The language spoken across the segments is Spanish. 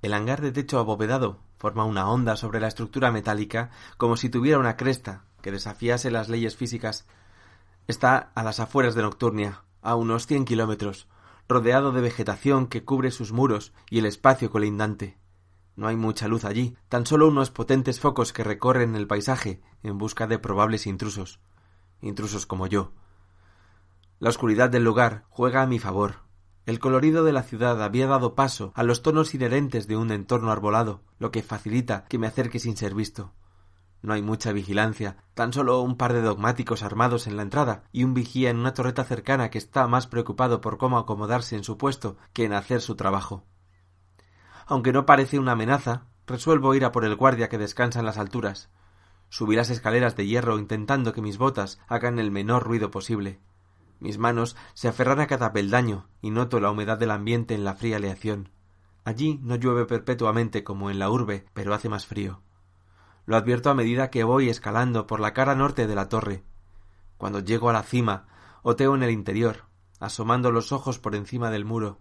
El hangar de techo abovedado forma una onda sobre la estructura metálica como si tuviera una cresta que desafiase las leyes físicas. Está a las afueras de Nocturnia, a unos cien kilómetros, rodeado de vegetación que cubre sus muros y el espacio colindante. No hay mucha luz allí, tan solo unos potentes focos que recorren el paisaje en busca de probables intrusos. Intrusos como yo. La oscuridad del lugar juega a mi favor, el colorido de la ciudad había dado paso a los tonos inherentes de un entorno arbolado, lo que facilita que me acerque sin ser visto. No hay mucha vigilancia, tan solo un par de dogmáticos armados en la entrada y un vigía en una torreta cercana que está más preocupado por cómo acomodarse en su puesto que en hacer su trabajo. Aunque no parece una amenaza, resuelvo ir a por el guardia que descansa en las alturas. Subí las escaleras de hierro intentando que mis botas hagan el menor ruido posible. Mis manos se aferran a cada peldaño y noto la humedad del ambiente en la fría aleación. Allí no llueve perpetuamente como en la urbe, pero hace más frío. Lo advierto a medida que voy escalando por la cara norte de la torre. Cuando llego a la cima, oteo en el interior, asomando los ojos por encima del muro.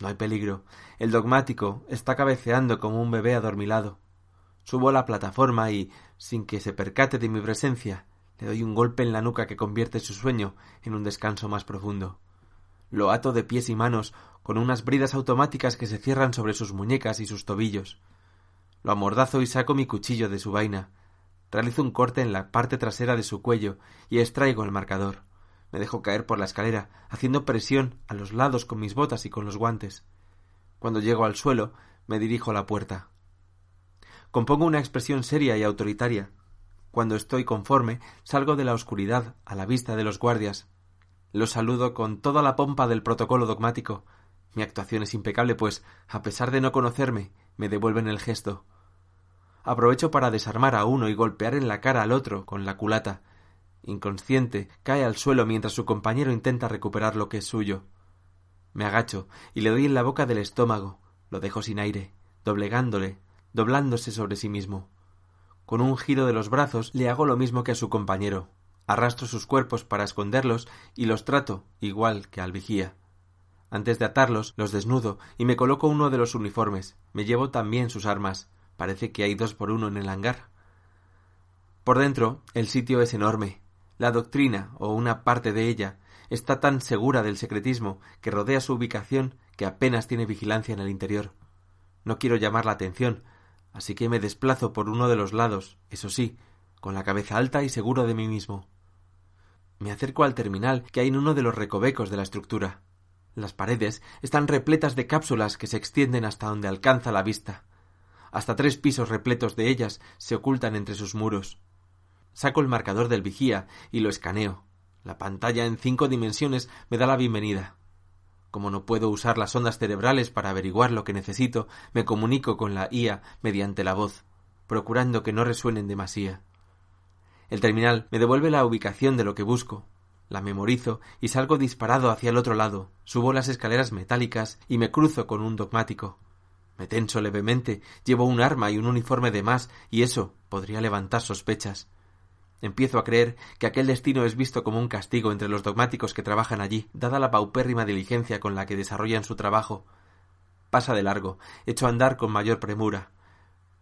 No hay peligro. El dogmático está cabeceando como un bebé adormilado. Subo a la plataforma y, sin que se percate de mi presencia, le doy un golpe en la nuca que convierte su sueño en un descanso más profundo. Lo ato de pies y manos con unas bridas automáticas que se cierran sobre sus muñecas y sus tobillos. Lo amordazo y saco mi cuchillo de su vaina. Realizo un corte en la parte trasera de su cuello y extraigo el marcador. Me dejo caer por la escalera, haciendo presión a los lados con mis botas y con los guantes. Cuando llego al suelo, me dirijo a la puerta. Compongo una expresión seria y autoritaria, cuando estoy conforme, salgo de la oscuridad a la vista de los guardias. Los saludo con toda la pompa del protocolo dogmático. Mi actuación es impecable, pues, a pesar de no conocerme, me devuelven el gesto. Aprovecho para desarmar a uno y golpear en la cara al otro con la culata. Inconsciente, cae al suelo mientras su compañero intenta recuperar lo que es suyo. Me agacho y le doy en la boca del estómago. Lo dejo sin aire, doblegándole, doblándose sobre sí mismo. Con un giro de los brazos le hago lo mismo que a su compañero. Arrastro sus cuerpos para esconderlos y los trato igual que al vigía. Antes de atarlos, los desnudo y me coloco uno de los uniformes. Me llevo también sus armas. Parece que hay dos por uno en el hangar. Por dentro, el sitio es enorme. La doctrina, o una parte de ella, está tan segura del secretismo que rodea su ubicación que apenas tiene vigilancia en el interior. No quiero llamar la atención, así que me desplazo por uno de los lados, eso sí, con la cabeza alta y seguro de mí mismo. Me acerco al terminal que hay en uno de los recovecos de la estructura. Las paredes están repletas de cápsulas que se extienden hasta donde alcanza la vista. Hasta tres pisos repletos de ellas se ocultan entre sus muros. Saco el marcador del vigía y lo escaneo. La pantalla en cinco dimensiones me da la bienvenida. Como no puedo usar las ondas cerebrales para averiguar lo que necesito, me comunico con la IA mediante la voz, procurando que no resuenen demasiado. El terminal me devuelve la ubicación de lo que busco. La memorizo y salgo disparado hacia el otro lado. Subo las escaleras metálicas y me cruzo con un dogmático. Me tenso levemente, llevo un arma y un uniforme de más, y eso podría levantar sospechas. Empiezo a creer que aquel destino es visto como un castigo entre los dogmáticos que trabajan allí, dada la paupérrima diligencia con la que desarrollan su trabajo. Pasa de largo, echo a andar con mayor premura.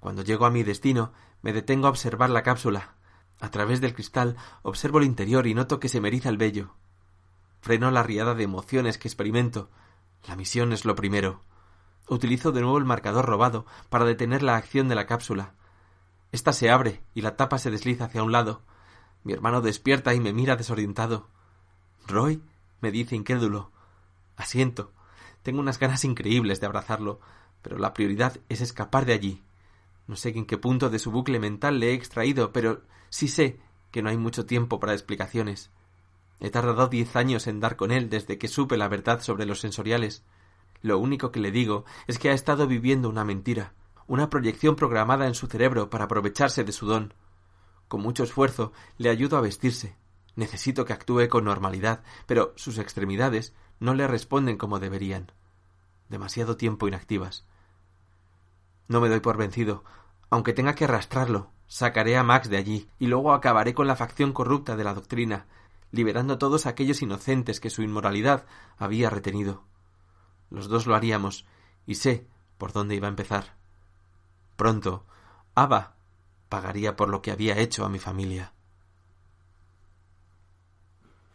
Cuando llego a mi destino, me detengo a observar la cápsula. A través del cristal observo el interior y noto que se me eriza el vello. Freno la riada de emociones que experimento. La misión es lo primero. Utilizo de nuevo el marcador robado para detener la acción de la cápsula. Esta se abre y la tapa se desliza hacia un lado. Mi hermano despierta y me mira desorientado. Roy, me dice incrédulo. Asiento. Tengo unas ganas increíbles de abrazarlo, pero la prioridad es escapar de allí. No sé en qué punto de su bucle mental le he extraído, pero sí sé que no hay mucho tiempo para explicaciones. He tardado diez años en dar con él desde que supe la verdad sobre los sensoriales. Lo único que le digo es que ha estado viviendo una mentira, una proyección programada en su cerebro para aprovecharse de su don. Con mucho esfuerzo le ayudo a vestirse. Necesito que actúe con normalidad, pero sus extremidades no le responden como deberían. Demasiado tiempo inactivas. No me doy por vencido. Aunque tenga que arrastrarlo, sacaré a Max de allí y luego acabaré con la facción corrupta de la doctrina, liberando a todos aquellos inocentes que su inmoralidad había retenido. Los dos lo haríamos, y sé por dónde iba a empezar. Pronto, Ava pagaría por lo que había hecho a mi familia.